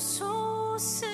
sou o Senhor.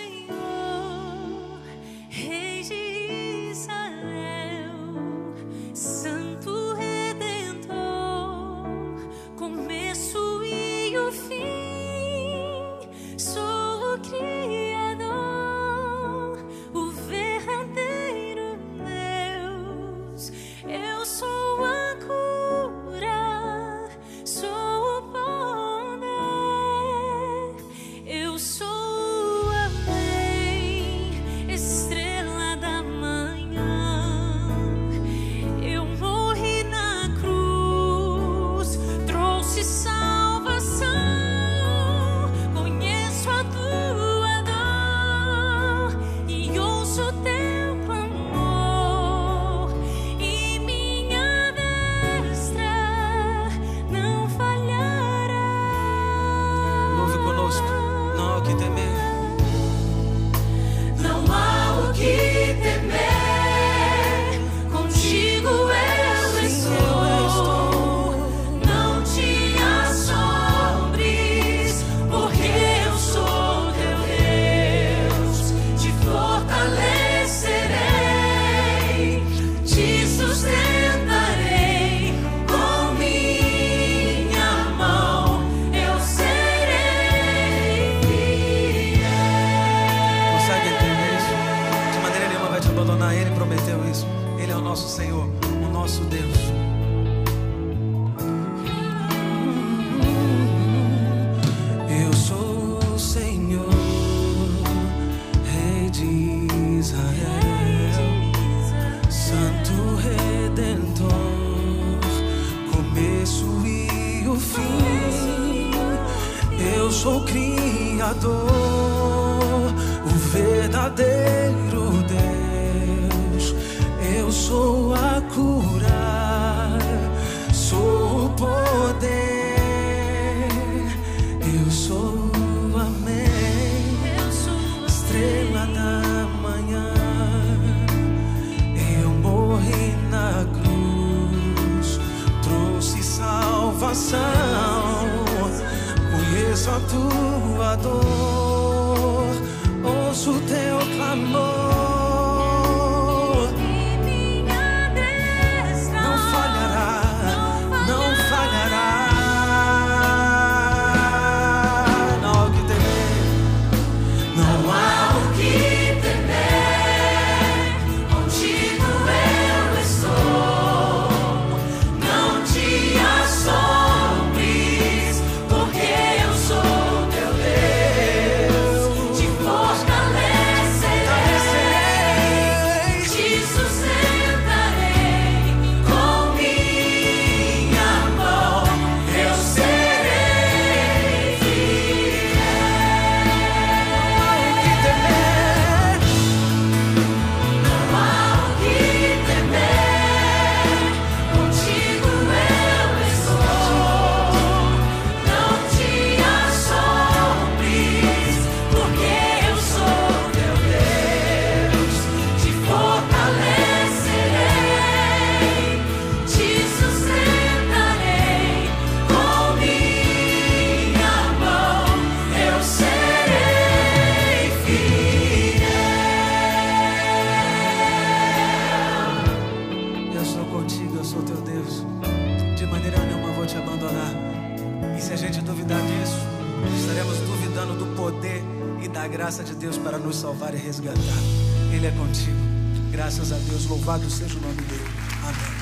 abandonar, Ele prometeu isso. Ele é o nosso Senhor, o nosso Deus. Eu sou o Senhor, Rei de Israel, Santo Redentor, começo e o fim. Eu sou o Criador, o verdadeiro. Estrela da manhã. Eu morri na cruz, trouxe salvação. Conheço a tua dor, ouço teu clamor. Se a gente duvidar disso, estaremos duvidando do poder e da graça de Deus para nos salvar e resgatar. Ele é contigo. Graças a Deus, louvado seja o nome dele. Amém.